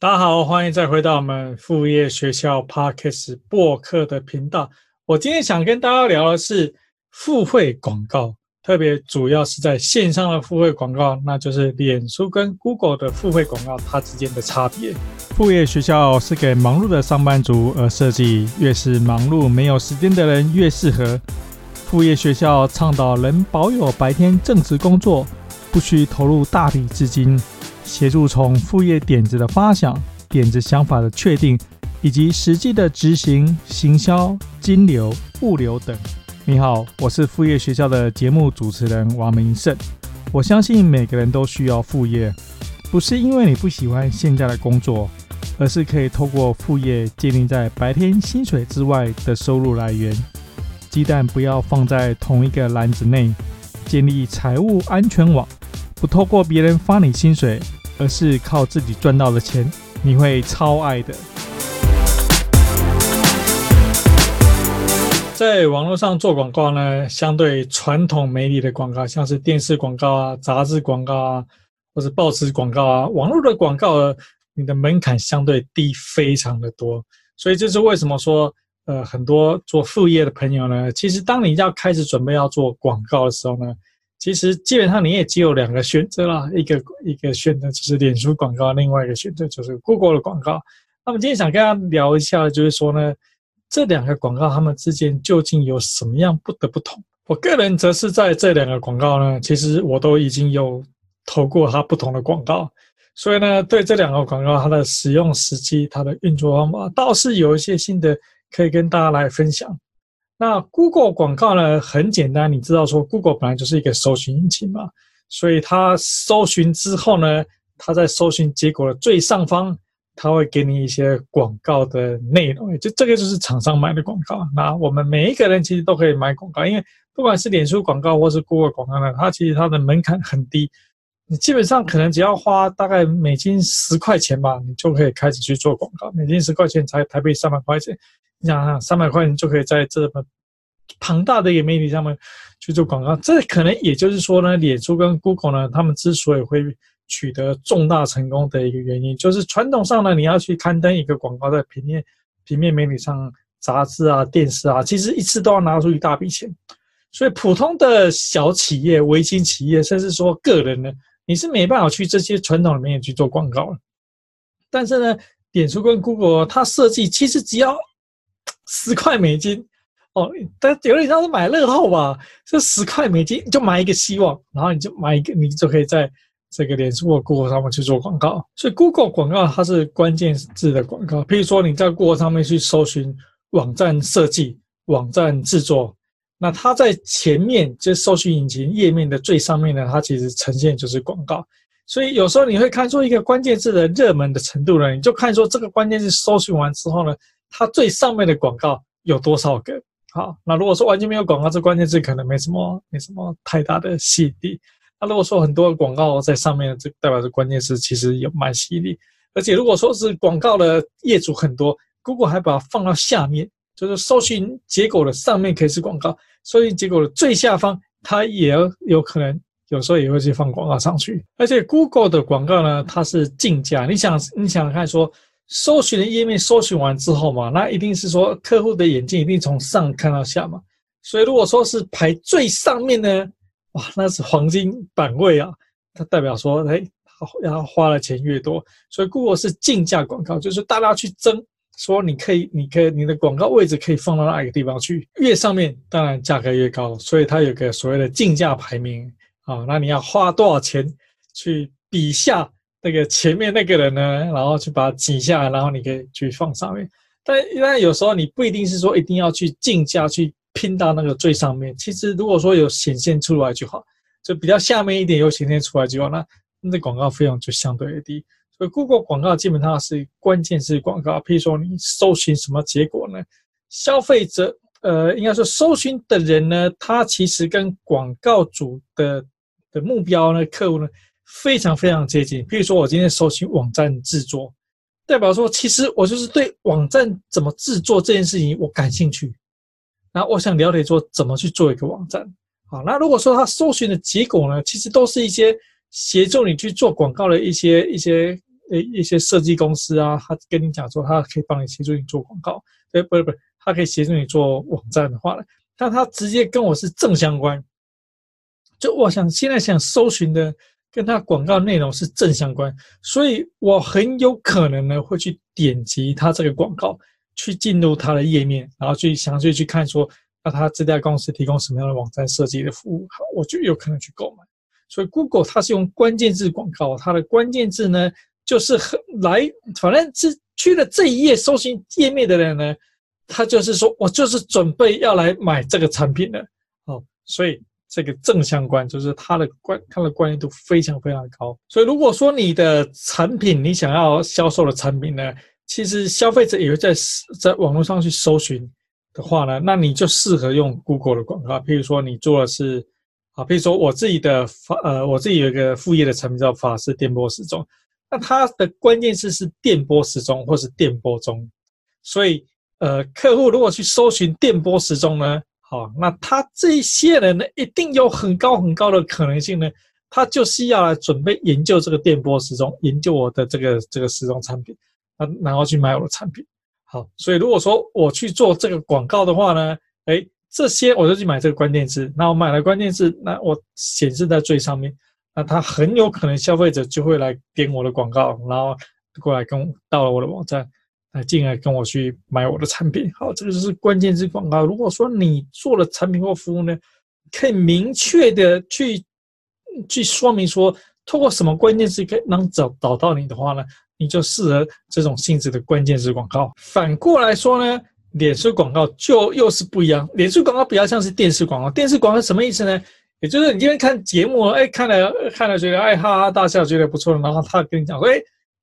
大家好，欢迎再回到我们副业学校 Podcast 播客的频道。我今天想跟大家聊的是付费广告，特别主要是在线上的付费广告，那就是脸书跟 Google 的付费广告，它之间的差别。副业学校是给忙碌的上班族而设计，越是忙碌没有时间的人越适合。副业学校倡导能保有白天正职工作，不需投入大笔资金，协助从副业点子的发想、点子想法的确定，以及实际的执行、行销、金流、物流等。你好，我是副业学校的节目主持人王明胜。我相信每个人都需要副业，不是因为你不喜欢现在的工作，而是可以透过副业建立在白天薪水之外的收入来源。鸡蛋不要放在同一个篮子内，建立财务安全网，不透过别人发你薪水，而是靠自己赚到的钱，你会超爱的。在网络上做广告呢，相对传统媒体的广告，像是电视广告啊、杂志广告啊，或者报纸广告啊，网络的广告，你的门槛相对低非常的多，所以这是为什么说。呃，很多做副业的朋友呢，其实当你要开始准备要做广告的时候呢，其实基本上你也只有两个选择啦，一个一个选择就是脸书广告，另外一个选择就是 Google 的广告。那么今天想跟大家聊一下，就是说呢，这两个广告它们之间究竟有什么样不得不同？我个人则是在这两个广告呢，其实我都已经有投过它不同的广告，所以呢，对这两个广告它的使用时机、它的运作方法，倒是有一些新的。可以跟大家来分享。那 Google 广告呢，很简单，你知道说 Google 本来就是一个搜寻引擎嘛，所以它搜寻之后呢，它在搜寻结果的最上方，它会给你一些广告的内容，就这个就是厂商买的广告。那我们每一个人其实都可以买广告，因为不管是脸书广告或是 Google 广告呢，它其实它的门槛很低。你基本上可能只要花大概美金十块钱吧，你就可以开始去做广告。美金十块钱才台币三百块钱，你想想三百块钱就可以在这么庞大的一个媒体上面去做广告。这可能也就是说呢，脸书跟 Google 呢，他们之所以会取得重大成功的一个原因，就是传统上呢，你要去刊登一个广告在平面平面媒体上、杂志啊、电视啊，其实一次都要拿出一大笔钱。所以普通的小企业、微型企业，甚至说个人呢。你是没办法去这些传统里面去做广告的，但是呢，脸书跟 Google 它设计其实只要十块美金哦，但有点像是买乐透吧，这十块美金就买一个希望，然后你就买一个，你就可以在这个脸书或 Google 上面去做广告。所以 Google 广告它是关键字的广告，譬如说你在 Google 上面去搜寻网站设计、网站制作。那它在前面，就搜寻引擎页面的最上面呢，它其实呈现就是广告。所以有时候你会看出一个关键字的热门的程度呢，你就看说这个关键字搜寻完之后呢，它最上面的广告有多少个？好，那如果说完全没有广告，这关键字可能没什么没什么太大的吸引力。那如果说很多广告在上面，这代表着关键词其实有蛮吸引力。而且如果说是广告的业主很多，Google 还把它放到下面。就是搜寻结果的上面可以是广告，搜寻结果的最下方，它也有有可能有时候也会去放广告上去。而且 Google 的广告呢，它是竞价。你想，你想看说，搜寻的页面搜寻完之后嘛，那一定是说客户的眼睛一定从上看到下嘛。所以如果说是排最上面呢，哇，那是黄金版位啊，它代表说，哎，他花的钱越多。所以如果是竞价广告，就是大家去争。说你可以，你可以，你的广告位置可以放到哪一个地方去？越上面当然价格越高，所以它有个所谓的竞价排名啊。那你要花多少钱去比下那个前面那个人呢？然后去把它挤下来，然后你可以去放上面。但但有时候你不一定是说一定要去竞价去拼到那个最上面。其实如果说有显现出来就好，就比较下面一点有显现出来就好，那那广告费用就相对的低。所以 Google 广告基本上是关键是广告，譬如说你搜寻什么结果呢？消费者，呃，应该说搜寻的人呢，他其实跟广告主的的目标呢，客户呢，非常非常接近。譬如说我今天搜寻网站制作，代表说其实我就是对网站怎么制作这件事情我感兴趣，那我想了解说怎么去做一个网站。好，那如果说他搜寻的结果呢，其实都是一些协助你去做广告的一些一些。呃一些设计公司啊，他跟你讲说他可以帮你协助你做广告，对，不是不是，他可以协助你做网站的话呢，但他直接跟我是正相关，就我想现在想搜寻的跟他广告内容是正相关，所以我很有可能呢会去点击他这个广告，去进入他的页面，然后去详细去看说，那他这家公司提供什么样的网站设计的服务，好，我就有可能去购买。所以 Google 它是用关键字广告，它的关键字呢就是很来，反正是去了这一页搜寻页面的人呢，他就是说我就是准备要来买这个产品的，哦，所以这个正相关就是它的关它的关联度非常非常高。所以如果说你的产品你想要销售的产品呢，其实消费者也会在在网络上去搜寻的话呢，那你就适合用 Google 的广告。譬如说你做的是。啊，譬如说我自己的法，呃，我自己有一个副业的产品叫法式电波时钟，那它的关键词是电波时钟或是电波钟，所以呃，客户如果去搜寻电波时钟呢，好，那他这些人呢，一定有很高很高的可能性呢，他就是要来准备研究这个电波时钟，研究我的这个这个时钟产品，啊，然后去买我的产品。好，所以如果说我去做这个广告的话呢，哎。这些我就去买这个关键字，那我买了关键字，那我显示在最上面，那他很有可能消费者就会来点我的广告，然后过来跟到了我的网站，来进而跟我去买我的产品。好，这个就是关键字广告。如果说你做了产品或服务呢，可以明确的去去说明说，透过什么关键字可以能找找到你的话呢，你就适合这种性质的关键字广告。反过来说呢？脸书广告就又是不一样，脸书广告比较像是电视广告。电视广告什么意思呢？也就是你今天看节目，哎，看了看了觉得哎哈哈大笑，觉得不错，然后他跟你讲说，哎，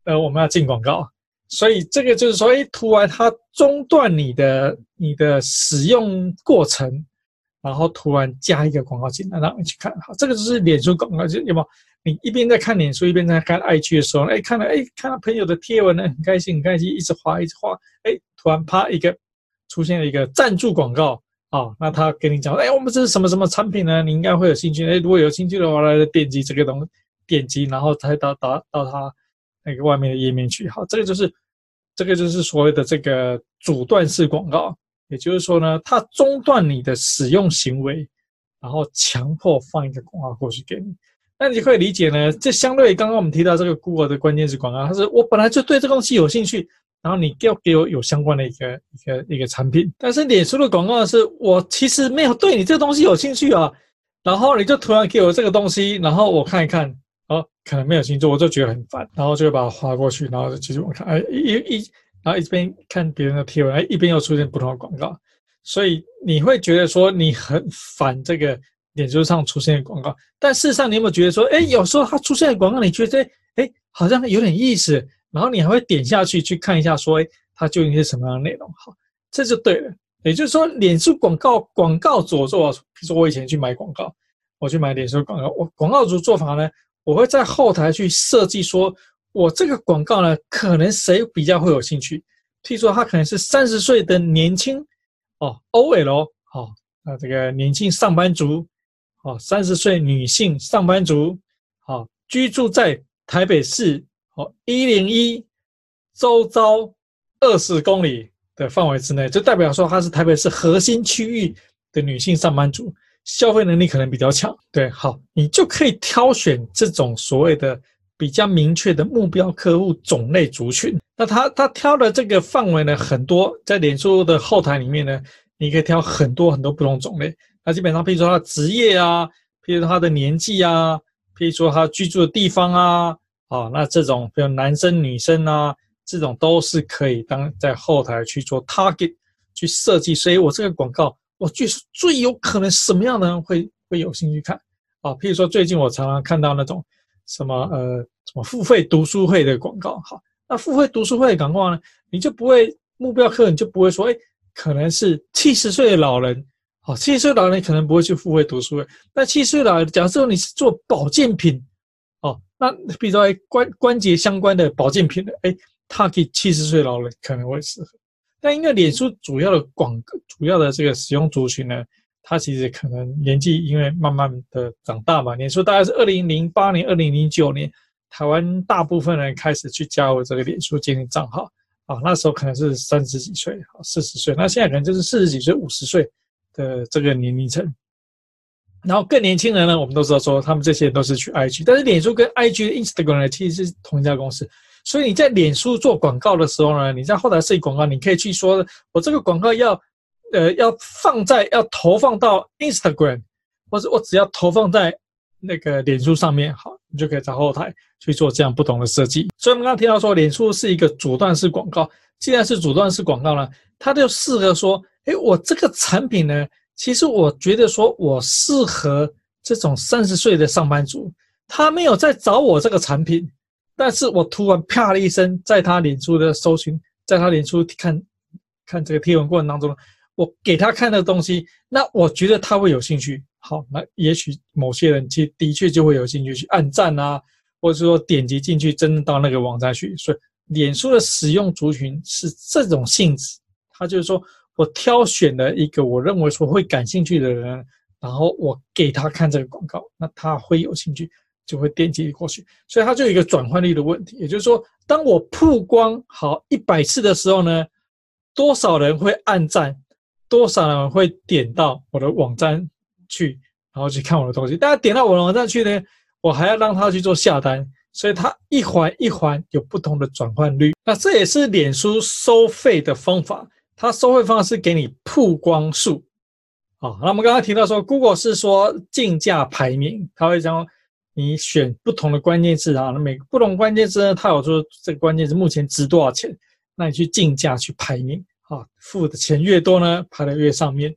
呃，我们要进广告，所以这个就是说，哎，突然它中断你的你的使用过程，然后突然加一个广告进来让你去看，好，这个就是脸书广告，就有没有？你一边在看脸书，一边在看 IG 的时候，哎，看了哎，看到朋友的贴文呢，很开心，很开心，一直滑，一直滑，哎，突然啪一个。出现了一个赞助广告啊，那他跟你讲，哎，我们这是什么什么产品呢？你应该会有兴趣。哎，如果有兴趣的话，来点击这个东，点击然后才到到到他那个外面的页面去。好，这个就是这个就是所谓的这个阻断式广告，也就是说呢，它中断你的使用行为，然后强迫放一个广告过去给你。那你可以理解呢，这相对于刚刚我们提到这个 Google 的关键词广告，它是我本来就对这东西有兴趣。然后你要给我有相关的一个一个一个产品，但是脸书的广告是我其实没有对你这个东西有兴趣啊，然后你就突然给我这个东西，然后我看一看，哦，可能没有兴趣，我就觉得很烦，然后就会把它划过去，然后就继续往看，哎，一一，然后一边看别人的贴文，哎，一边又出现不同的广告，所以你会觉得说你很烦这个脸书上出现的广告，但事实上你有没有觉得说，哎，有时候它出现的广告，你觉得哎，好像有点意思。然后你还会点下去去看一下，说，哎，它究竟是什么样的内容？好，这就对了。也就是说，脸书广告广告主做，比如说我以前去买广告，我去买脸书广告，我广告主做法呢，我会在后台去设计，说我这个广告呢，可能谁比较会有兴趣？譬如说，他可能是三十岁的年轻哦，OL 哦，那这个年轻上班族哦，三十岁女性上班族，好，居住在台北市。哦，一零一周遭二十公里的范围之内，就代表说她是台北市核心区域的女性上班族，消费能力可能比较强。对，好，你就可以挑选这种所谓的比较明确的目标客户种类族群。那他他挑的这个范围呢，很多，在脸书的后台里面呢，你可以挑很多很多不同种类。那基本上，譬如说他的职业啊，譬如说他的年纪啊，譬如说他居住的地方啊。好，那这种比如男生女生啊，这种都是可以当在后台去做 target 去设计。所以我这个广告，我最最有可能什么样的人会会有兴趣看啊？譬如说最近我常常看到那种什么呃什么付费读书会的广告。好，那付费读书会的广告呢，你就不会目标客人就不会说，哎，可能是七十岁的老人。好，七十岁老人可能不会去付费读书会。那七十岁老人，假设你是做保健品。哦那比如说，关关节相关的保健品的，哎，他给七十岁老人可能会适合。但因为脸书主要的广主要的这个使用族群呢，它其实可能年纪因为慢慢的长大嘛。脸书大概是二零零八年、二零零九年台湾大部分人开始去加入这个脸书建立账号啊，那时候可能是三十几岁，四十岁，那现在可能就是四十几岁、五十岁的这个年龄层。然后更年轻人呢，我们都知道说他们这些人都是去 IG，但是脸书跟 IG、Instagram 呢，其实是同一家公司。所以你在脸书做广告的时候呢，你在后台设计广告，你可以去说，我这个广告要，呃，要放在要投放到 Instagram，或者我只要投放在那个脸书上面，好，你就可以在后台去做这样不同的设计。所以我们刚刚提到说，脸书是一个阻断式广告，既然是阻断式广告呢，它就适合说，诶，我这个产品呢，其实我觉得说我适合这种三十岁的上班族，他没有在找我这个产品。但是我突然啪的一声，在他脸书的搜寻，在他脸书看，看这个贴文过程当中，我给他看的东西，那我觉得他会有兴趣。好，那也许某些人其实的确就会有兴趣去按赞啊，或者说点击进去，真的到那个网站去。所以，脸书的使用族群是这种性质，他就是说我挑选了一个我认为说会感兴趣的人，然后我给他看这个广告，那他会有兴趣。就会点击过去，所以它就有一个转换率的问题。也就是说，当我曝光好一百次的时候呢，多少人会按赞，多少人会点到我的网站去，然后去看我的东西。大家点到我的网站去呢，我还要让他去做下单，所以它一环一环有不同的转换率。那这也是脸书收费的方法，它收费方式给你曝光数。好，那我们刚刚提到说，Google 是说竞价排名，它会将。你选不同的关键字啊，那每个不同关键字呢，它有说这个关键字目前值多少钱，那你去竞价去排名啊，付的钱越多呢，排的越上面。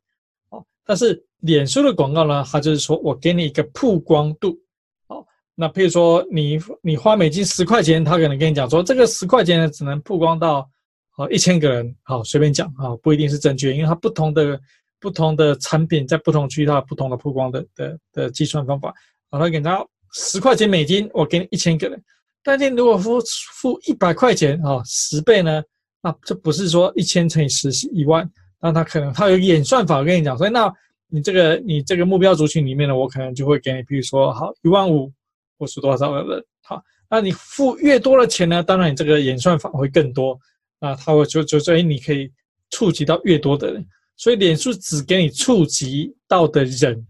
啊，但是脸书的广告呢，它就是说我给你一个曝光度，啊，那譬如说你你花美金十块钱，他可能跟你讲说这个十块钱呢只能曝光到好一千个人，好随便讲啊，不一定是正确，因为它不同的不同的产品在不同区域它有不同的曝光的的的计算方法，好，他给他。十块钱美金，我给你一千个人。但是如果付付一百块钱啊，十倍呢？那这不是说一千乘以十是一万，那他可能他有演算法，跟你讲，所以那你这个你这个目标族群里面呢，我可能就会给你，比如说好一万五，或是多少个人？好，那你付越多的钱呢，当然你这个演算法会更多，那他会就就所以你可以触及到越多的人，所以脸书只给你触及到的人。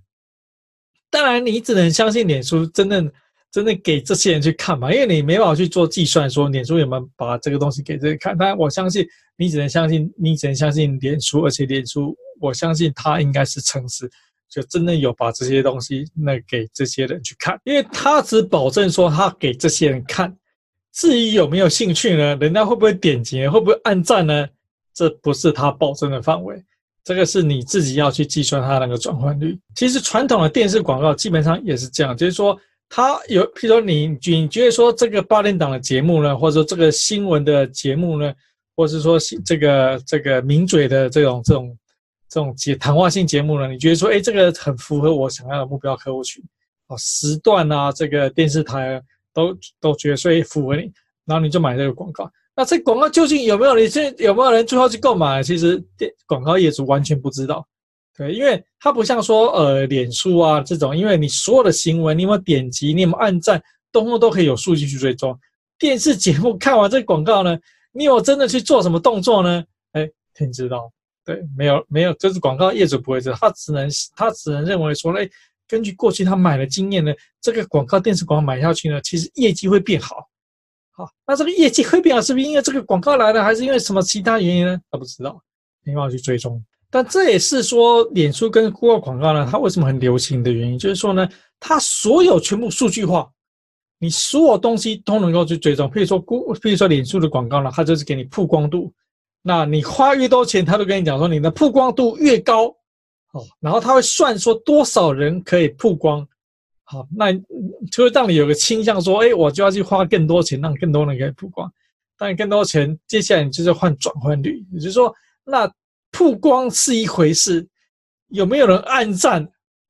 当然，你只能相信脸书真正真正给这些人去看嘛，因为你没办法去做计算，说脸书有没有把这个东西给这个看。当然，我相信你只能相信，你只能相信脸书，而且脸书，我相信他应该是诚实，就真的有把这些东西那给这些人去看，因为他只保证说他给这些人看，至于有没有兴趣呢？人家会不会点击？会不会按赞呢？这不是他保证的范围。这个是你自己要去计算它那个转换率。其实传统的电视广告基本上也是这样，就是说它有，譬如说你你觉得说这个八点档的节目呢，或者说这个新闻的节目呢，或者是说这个这个名嘴的这种这种这种节谈话性节目呢，你觉得说，哎，这个很符合我想要的目标客户群啊，时段啊，这个电视台都都觉得所以符合你，然后你就买这个广告。那这广告究竟有没有？你这有没有人最后去购买？其实电广告业主完全不知道，对，因为它不像说呃脸书啊这种，因为你所有的行为，你有没有点击，你有没有按赞，通通都可以有数据去追踪。电视节目看完这广告呢，你有真的去做什么动作呢？哎，天知道，对，没有没有，就是广告业主不会知道，他只能他只能认为说，哎，根据过去他买的经验呢，这个广告电视广告买下去呢，其实业绩会变好。好，那这个业绩会变好，是不是因为这个广告来了，还是因为什么其他原因呢？他不知道，没办法去追踪。但这也是说，脸书跟 Google 广告呢，它为什么很流行的原因，就是说呢，它所有全部数据化，你所有东西都能够去追踪。譬如说 Google，譬如说脸书的广告呢，它就是给你曝光度，那你花越多钱，它都跟你讲说你的曝光度越高，哦，然后它会算说多少人可以曝光。好，那就会让你有个倾向说，哎，我就要去花更多钱，让更多人可以曝光。但更多钱，接下来你就是换转换率，也就是说，那曝光是一回事，有没有人按赞？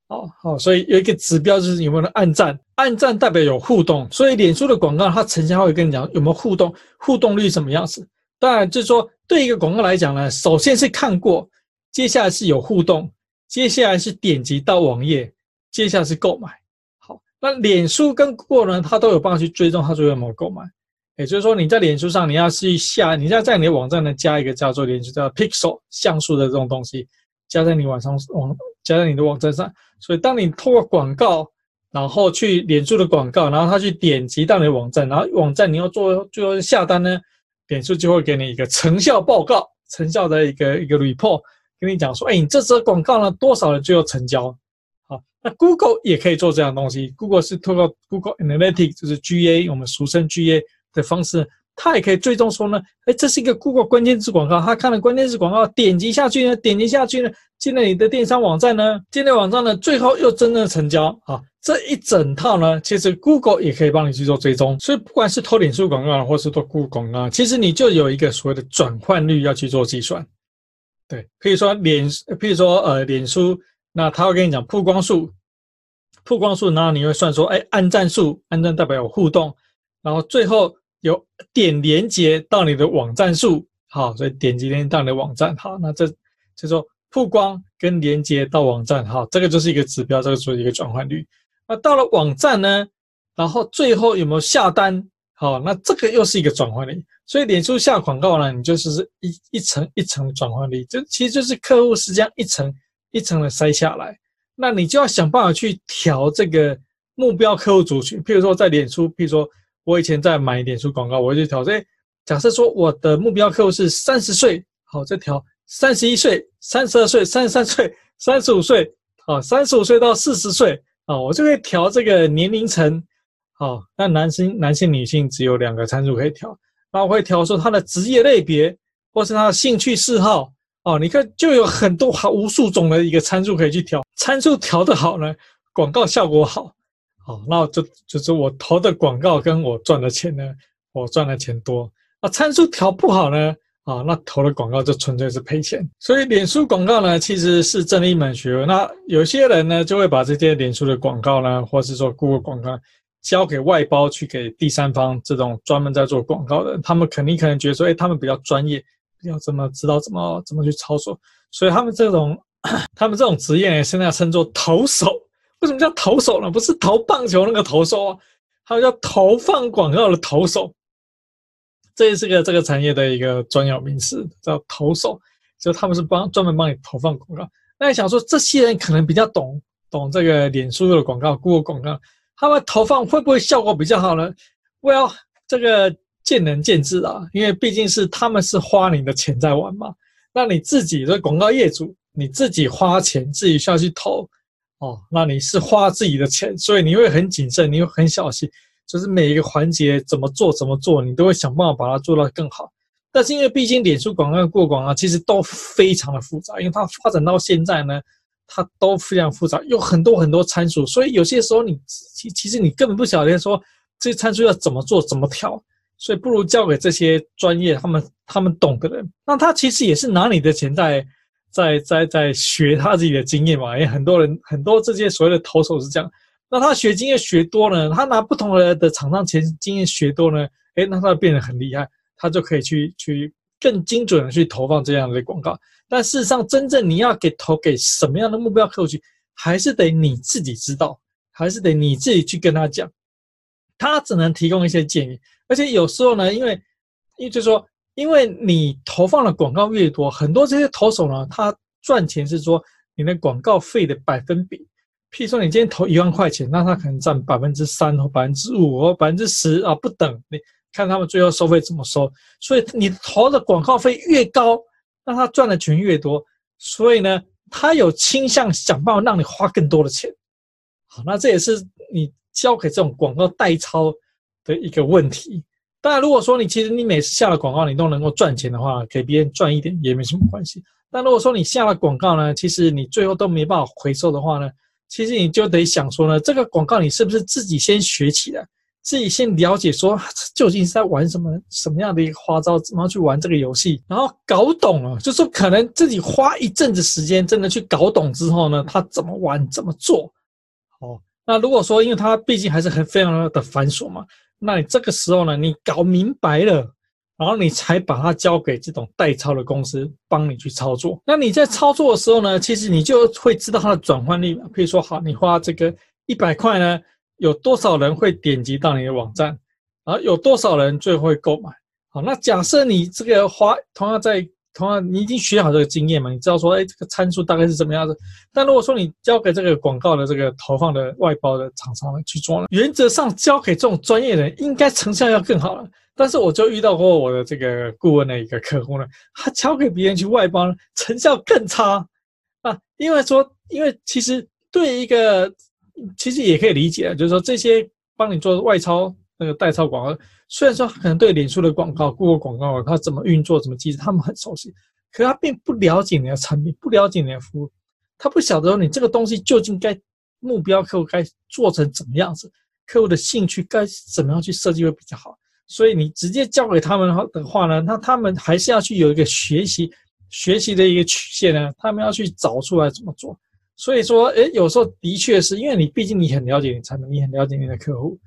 哦，好，所以有一个指标就是有没有人按赞，按赞代表有互动。所以脸书的广告，它呈现会跟你讲有没有互动，互动率什么样子。当然，就是说对一个广告来讲呢，首先是看过，接下来是有互动，接下来是点击到网页，接下来是购买。那脸书跟 Google 呢，它都有办法去追踪它最后有没有购买。也就是说，你在脸书上，你要去下，你要在你的网站呢加一个叫做脸书叫 Pixel 像素的这种东西，加在你网上网，加在你的网站上。所以，当你透过广告，然后去脸书的广告，然后他去点击到你的网站，然后网站你要做最后下单呢，脸书就会给你一个成效报告，成效的一个一个 report，跟你讲说，哎，你这则广告呢，多少人最后成交？那 Google 也可以做这样东西，Google 是透过 Google Analytics，就是 GA，我们俗称 GA。的方式，它也可以追踪说呢，哎，这是一个 Google 关键字广告，他看了关键字广告，点击下去呢，点击下去呢，进了你的电商网站呢，进了网站呢，最后又真正成交。啊，这一整套呢，其实 Google 也可以帮你去做追踪，所以不管是投脸书广告，或是做 Google 广告，其实你就有一个所谓的转换率要去做计算，对，譬如说脸，譬如说呃脸书，那他会跟你讲曝光数，曝光数，然后你会算说，哎，按赞数，按赞代表有互动，然后最后。有点连接到你的网站数，好，所以点击连接到你的网站，好，那这就说曝光跟连接到网站，好，这个就是一个指标，这个就是一个转换率。那到了网站呢，然后最后有没有下单，好，那这个又是一个转换率。所以脸书下广告呢，你就是一一层一层转换率，这其实就是客户是这样一层一层的筛下来，那你就要想办法去调这个目标客户族群，譬如说在脸书，譬如说。我以前在买脸书广告，我就调这，假设说我的目标客户是三十岁，好，再调三十一岁、三十二岁、三十三岁、三十五岁，好，三十五岁到四十岁，啊，我就可以调这个年龄层，好，那男性、男性、女性只有两个参数可以调，那我会调说他的职业类别，或是他的兴趣嗜好，哦，你看就有很多好无数种的一个参数可以去调，参数调得好呢，广告效果好。好，那就就是我投的广告跟我赚的钱呢，我赚的钱多。那参数调不好呢，啊，那投的广告就纯粹是赔钱。所以脸书广告呢，其实是真的一门学问。那有些人呢，就会把这些脸书的广告呢，或是说 Google 广告，交给外包去给第三方这种专门在做广告的，他们肯定可能觉得说，哎，他们比较专业，要怎么知道怎么怎么去操作。所以他们这种，他们这种职业，现在称作投手。为什么叫投手呢？不是投棒球那个投手啊，它叫投放广告的投手。这也是个这个产业的一个专有名词，叫投手。就他们是帮专门帮你投放广告。那你想说，这些人可能比较懂懂这个脸书的广告、Google 广告，他们投放会不会效果比较好呢？Well，这个见仁见智啊，因为毕竟是他们是花你的钱在玩嘛。那你自己的广告业主，你自己花钱自己需要去投。哦，那你是花自己的钱，所以你会很谨慎，你会很小心，就是每一个环节怎么做怎么做，你都会想办法把它做到更好。但是因为毕竟脸书广告、过广啊其实都非常的复杂，因为它发展到现在呢，它都非常复杂，有很多很多参数，所以有些时候你其其实你根本不晓得说这些参数要怎么做怎么调，所以不如交给这些专业他们他们懂的人。那他其实也是拿你的钱在。在在在学他自己的经验嘛，因为很多人很多这些所谓的投手是这样，那他学经验学多了，他拿不同的的厂商前经验学多呢，诶，那他变得很厉害，他就可以去去更精准的去投放这样的广告。但事实上，真正你要给投给什么样的目标客户去，还是得你自己知道，还是得你自己去跟他讲，他只能提供一些建议，而且有时候呢，因为因为就是说。因为你投放的广告越多，很多这些投手呢，他赚钱是说你的广告费的百分比。譬如说，你今天投一万块钱，那他可能占百分之三或百分之五或百分之十啊，不等。你看他们最后收费怎么收。所以你投的广告费越高，那他赚的钱越多。所以呢，他有倾向想办法让你花更多的钱。好，那这也是你交给这种广告代操的一个问题。当然，如果说你其实你每次下了广告，你都能够赚钱的话，给别人赚一点也没什么关系。但如果说你下了广告呢，其实你最后都没办法回收的话呢，其实你就得想说呢，这个广告你是不是自己先学起来，自己先了解说究竟是在玩什么什么样的一个花招，怎么样去玩这个游戏，然后搞懂了，就是说可能自己花一阵子时间，真的去搞懂之后呢，他怎么玩怎么做。哦，那如果说因为它毕竟还是很非常的繁琐嘛。那你这个时候呢，你搞明白了，然后你才把它交给这种代操的公司帮你去操作。那你在操作的时候呢，其实你就会知道它的转换率。比如说，好，你花这个一百块呢，有多少人会点击到你的网站，啊，有多少人最后会购买。好，那假设你这个花同样在同样你已经学好这个经验嘛，你知道说，哎，这个参数大概是怎么样子。但如果说你交给这个广告的这个投放的外包的厂商去做了，原则上交给这种专业人，应该成效要更好了。但是我就遇到过我的这个顾问的一个客户呢，他交给别人去外包呢，成效更差啊。因为说，因为其实对一个，其实也可以理解，就是说这些帮你做外操那个代操广告，虽然说可能对脸书的广告、Google 广告，它怎么运作、怎么机制，他们很熟悉，可他并不了解你的产品，不了解你的服务，他不晓得你这个东西究竟该目标客户该做成怎么样子，客户的兴趣该怎么样去设计会比较好。所以你直接交给他们的话呢，那他们还是要去有一个学习学习的一个曲线呢，他们要去找出来怎么做。所以说，诶，有时候的确是因为你毕竟你很了解你产品，你很了解你的客户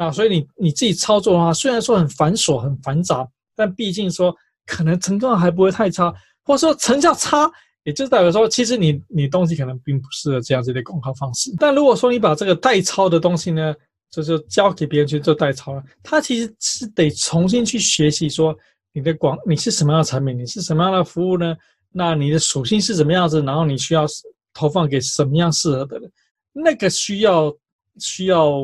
啊，所以你你自己操作的话，虽然说很繁琐很繁杂，但毕竟说可能成功还不会太差，或者说成效差，也就代表说其实你你东西可能并不适合这样子的广告方式。但如果说你把这个代操的东西呢，就是交给别人去做代操了，他其实是得重新去学习，说你的广你是什么样的产品，你是什么样的服务呢？那你的属性是什么样子？然后你需要投放给什么样适合的人？那个需要需要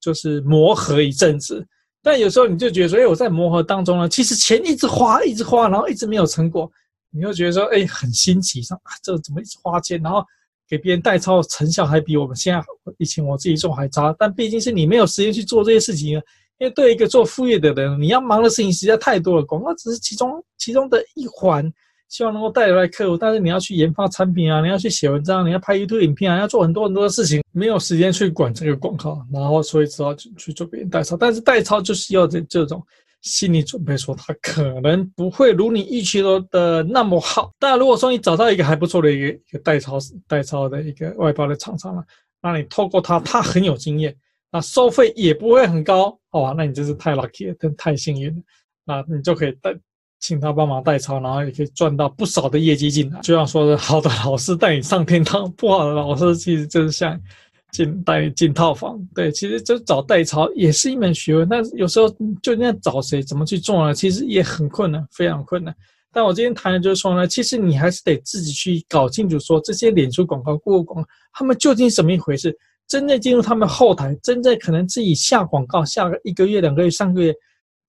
就是磨合一阵子。但有时候你就觉得说，哎，我在磨合当中呢，其实钱一直花一直花，然后一直没有成果，你就觉得说，哎，很新奇，说啊，这怎么一直花钱？然后。给别人代操成效还比我们现在以前我自己做还差，但毕竟是你没有时间去做这些事情啊。因为对一个做副业的人，你要忙的事情实在太多了，广告只是其中其中的一环，希望能够带来客户。但是你要去研发产品啊，你要去写文章，你要拍 YouTube 影片啊，要做很多很多的事情，没有时间去管这个广告，然后所以只好去去做别人代操。但是代操就是要这这种。心理准备说，他可能不会如你预期的那么好。但如果说你找到一个还不错的一个一个代操代操的一个外包的厂商了，那你透过他，他很有经验，那收费也不会很高，哇，那你真是太 lucky 了，真太幸运了。那你就可以代请他帮忙代操，然后也可以赚到不少的业绩进来。就像说的，好的老师带你上天堂，不好的老师其实就是像。进带你进套房，对，其实就找代操也是一门学问，但是有时候就那样找谁怎么去做呢？其实也很困难，非常困难。但我今天谈的就是说呢，其实你还是得自己去搞清楚，说这些脸书广告、Google 广告，他们究竟是怎么一回事？真正进入他们后台，真正可能自己下广告下个一个月、两个月、三个月，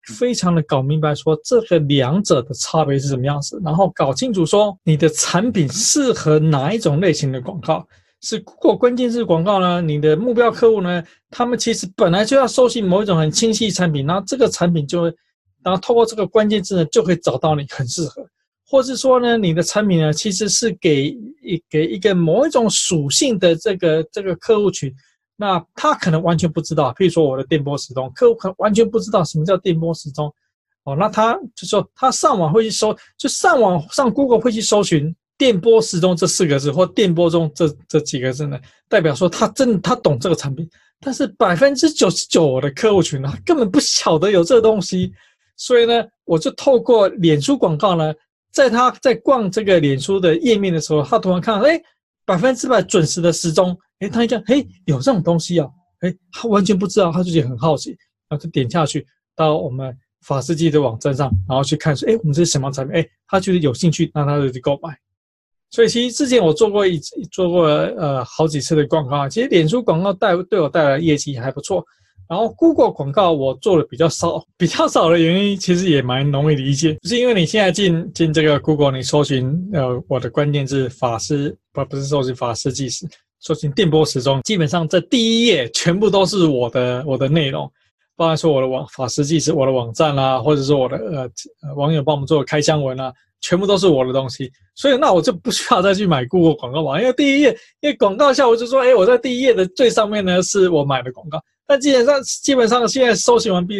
非常的搞明白说这个两者的差别是什么样子，然后搞清楚说你的产品适合哪一种类型的广告。是 Google 关键字广告呢？你的目标客户呢？他们其实本来就要搜寻某一种很清晰产品，然后这个产品就会，然后透过这个关键字呢，就可以找到你很适合，或是说呢，你的产品呢，其实是给一给一个某一种属性的这个这个客户群，那他可能完全不知道，譬如说我的电波时钟，客户可能完全不知道什么叫电波时钟，哦，那他就说他上网会去搜，就上网上 Google 会去搜寻。电波时钟这四个字，或电波钟这这几个字呢，代表说他真的他懂这个产品，但是百分之九十九的客户群呢，根本不晓得有这个东西，所以呢，我就透过脸书广告呢，在他在逛这个脸书的页面的时候，他突然看到，哎，百分之百准时的时钟，哎，他一看，哎，有这种东西啊，哎，他完全不知道，他自己很好奇，然后就点下去到我们法师记的网站上，然后去看说，哎，我们这是什么产品？哎，他觉得有兴趣，那他就去购买。所以其实之前我做过一做过呃好几次的广告，其实脸书广告带对我带来的业绩还不错，然后 Google 广告我做的比较少，比较少的原因其实也蛮容易理解，就是因为你现在进进这个 Google，你搜寻呃我的关键字法师不不是搜寻法师计时，搜寻电波时钟，基本上这第一页全部都是我的我的内容，包含说我的网法师计时我的网站啦、啊，或者说我的呃网友帮我们做的开箱文啊。全部都是我的东西，所以那我就不需要再去买 Google 广告嘛，因为第一页，因为广告效果就说，哎，我在第一页的最上面呢是我买的广告，但基本上基本上现在搜寻完毕，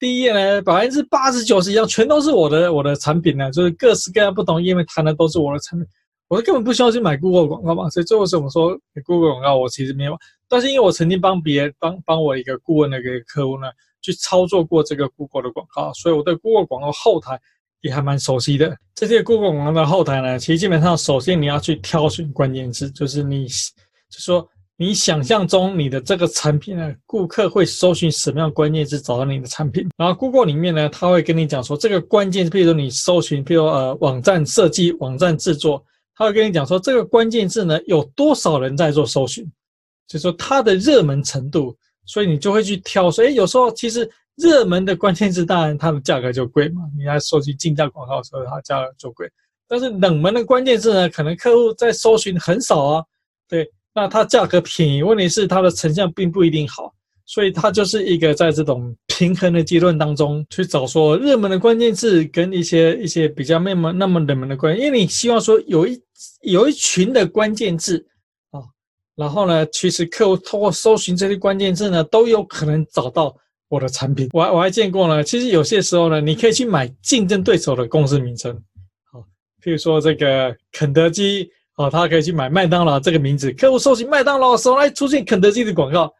第一页呢百分之八十九十以上全都是我的我的产品呢，就是各式各样不同页面谈的都是我的产品，我根本不需要去买 Google 广告嘛，所以最后是我说 Google 广告我其实没有，但是因为我曾经帮别人帮帮我一个顾问的一个客户呢去操作过这个 Google 的广告，所以我对 Google 广告后台。也还蛮熟悉的。这些 Google 广告的后台呢，其实基本上首先你要去挑选关键字，就是你，就说你想象中你的这个产品呢，顾客会搜寻什么样关键字找到你的产品？然后 Google 里面呢，他会跟你讲说，这个关键，譬如说你搜寻，譬如呃网站设计、网站制作，他会跟你讲说，这个关键字呢有多少人在做搜寻，就说它的热门程度，所以你就会去挑。所以有时候其实热门的关键字当然它的价格就贵嘛，你来收集竞价广告的时候，它价格就贵。但是冷门的关键字呢，可能客户在搜寻很少啊，对。那它价格便宜，问题是它的成像并不一定好，所以它就是一个在这种平衡的阶段当中去找说热门的关键字跟一些一些比较没那么那么冷门的关键，因为你希望说有一有一群的关键字啊，然后呢，其实客户通过搜寻这些关键字呢，都有可能找到我的产品。我我还见过呢，其实有些时候呢，你可以去买竞争对手的公司名称，好，譬如说这个肯德基。哦，他可以去买麦当劳这个名字，客户搜寻麦当劳的时候，来出现肯德基的广告，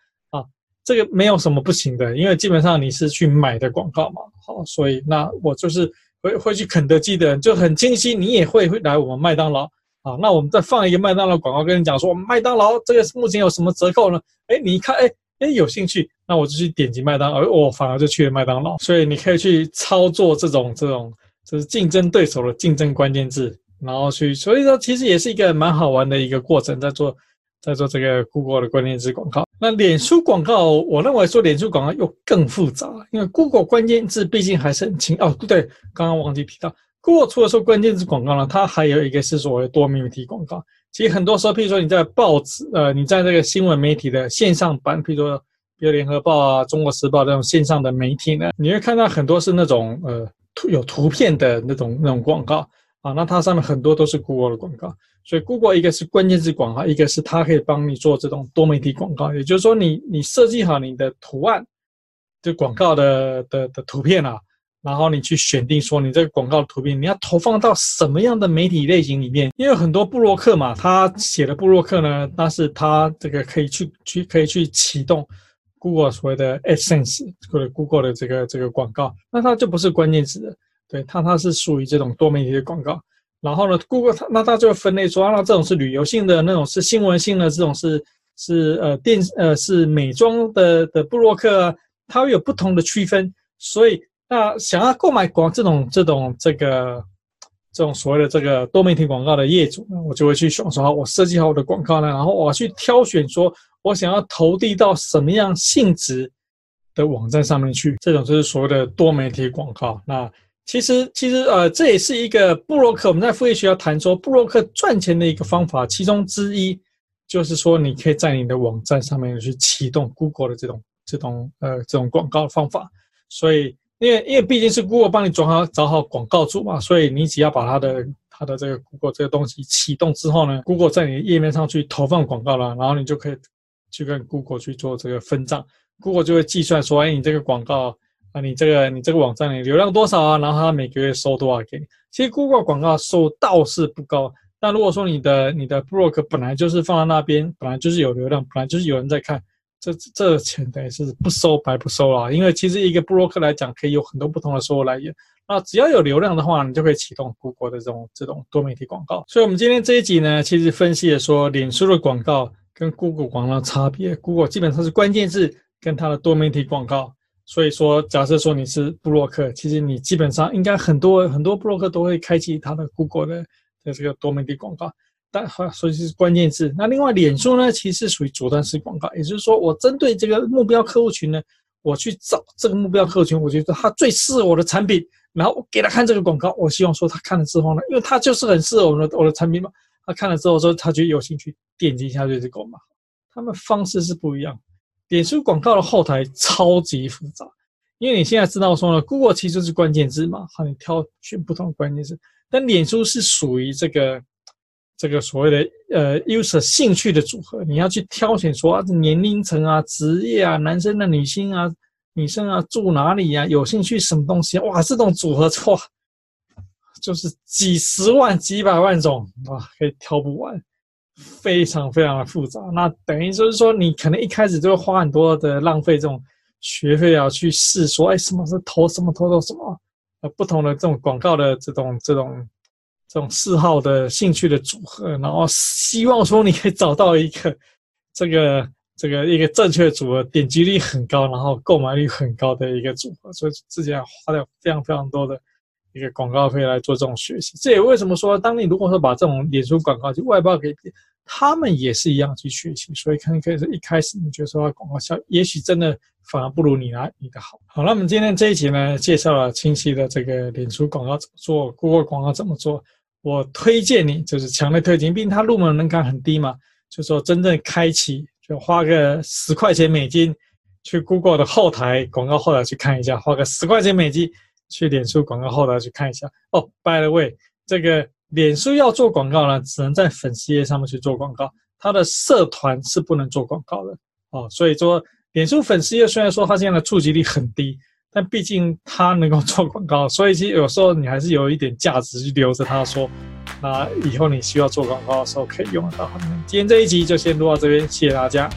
这个没有什么不行的，因为基本上你是去买的广告嘛。好，所以那我就是会会去肯德基的人就很清晰，你也会会来我们麦当劳啊。那我们再放一个麦当劳广告跟你讲说，麦当劳这个目前有什么折扣呢？哎，你一看，哎哎有兴趣，那我就去点击麦当劳，我反而就去了麦当劳。所以你可以去操作这种这种就是竞争对手的竞争关键字。然后去，所以说其实也是一个蛮好玩的一个过程，在做，在做这个 Google 的关键字广告。那脸书广告，我认为说脸书广告又更复杂，因为 Google 关键字毕竟还是很轻。哦，对，刚刚忘记提到，Google 除了说关键字广告呢，它还有一个是所谓多媒体广告。其实很多时候，譬如说你在报纸，呃，你在这个新闻媒体的线上版，譬如说比如联合报啊、中国时报这种线上的媒体呢，你会看到很多是那种呃图有图片的那种那种广告。啊，那它上面很多都是 Google 的广告，所以 Google 一个是关键字广告，一个是它可以帮你做这种多媒体广告。也就是说你，你设计好你的图案，就广告的的的图片啊，然后你去选定说你这个广告的图片你要投放到什么样的媒体类型里面。因为很多布洛克嘛，他写的布洛克呢，但是他这个可以去去可以去启动 Google 所谓的 AdSense 或者 Google 的这个这个广告，那它就不是关键词的。对它，它是属于这种多媒体的广告。然后呢，Google 它那它就分类说，那这种是旅游性的，那种是新闻性的，这种是是呃电呃是美妆的的布洛克啊，它会有不同的区分。所以那想要购买广这种这种这个这种所谓的这个多媒体广告的业主呢，我就会去选说，我设计好我的广告呢，然后我去挑选说我想要投递到什么样性质的网站上面去，这种就是所谓的多媒体广告。那其实，其实，呃，这也是一个布洛克。我们在副业学校谈说，布洛克赚钱的一个方法，其中之一就是说，你可以在你的网站上面去启动 Google 的这种、这种、呃，这种广告的方法。所以，因为，因为毕竟是 Google 帮你找好、找好广告主嘛，所以你只要把它的、它的这个 Google 这个东西启动之后呢，Google 在你的页面上去投放广告了，然后你就可以去跟 Google 去做这个分账，Google 就会计算说，哎，你这个广告。那你这个你这个网站你流量多少啊？然后他每个月收多少给你？其实 Google 广告收倒是不高，但如果说你的你的 blog 本来就是放在那边，本来就是有流量，本来就是有人在看，这这钱等于是不收白不收了。因为其实一个 blog 来讲，可以有很多不同的收入来源。那只要有流量的话，你就可以启动 Google 的这种这种多媒体广告。所以，我们今天这一集呢，其实分析了说，脸书的广告跟 Google 广告差别。Google 基本上是关键字跟它的多媒体广告。所以说，假设说你是布洛克，其实你基本上应该很多很多布洛克都会开启他的 Google 的的这个多媒体广告，但好，所以是关键字。那另外，脸书呢，其实属于阻断式广告，也就是说，我针对这个目标客户群呢，我去找这个目标客户群，我觉得他最适合我的产品，然后我给他看这个广告，我希望说他看了之后呢，因为他就是很适合我们的我的产品嘛，他看了之后说他觉得有兴趣，点击一下去就购买。他们方式是不一样。脸书广告的后台超级复杂，因为你现在知道说呢，Google 其实是关键字嘛，好，你挑选不同的关键字，但脸书是属于这个这个所谓的呃 user 兴趣的组合，你要去挑选说啊年龄层啊、职业啊、男生的女性啊、女生啊住哪里呀、啊、有兴趣什么东西哇，这种组合错，就是几十万、几百万种哇，可以挑不完。非常非常的复杂，那等于就是说，你可能一开始就会花很多的浪费这种学费啊，去试说，哎，什么是投什么投到什么，呃，不同的这种广告的这种这种这种嗜好的兴趣的组合，然后希望说你可以找到一个这个这个一个正确组合，点击率很高，然后购买率很高的一个组合，所以自己要花掉非常非常多的一个广告费来做这种学习。这也为什么说，当你如果说把这种脸书广告去外包给他们，也是一样去学习。所以可能可以是一开始你觉得说广告效，也许真的反而不如你拿你的好。好，那我们今天这一集呢，介绍了清晰的这个脸书广告怎么做，Google 广告怎么做。我推荐你，就是强烈推荐，毕竟它入门门槛很低嘛。就说真正开启，就花个十块钱美金去 Google 的后台广告后台去看一下，花个十块钱美金去脸书广告后台去看一下。哦，by the way，这个脸书要做广告呢，只能在粉丝页上面去做广告，它的社团是不能做广告的哦。所以说，脸书粉丝页虽然说它现在的触及率很低。但毕竟它能够做广告，所以其实有时候你还是有一点价值去留着它说，那以后你需要做广告的时候可以用得到。今天这一集就先录到这边，谢谢大家。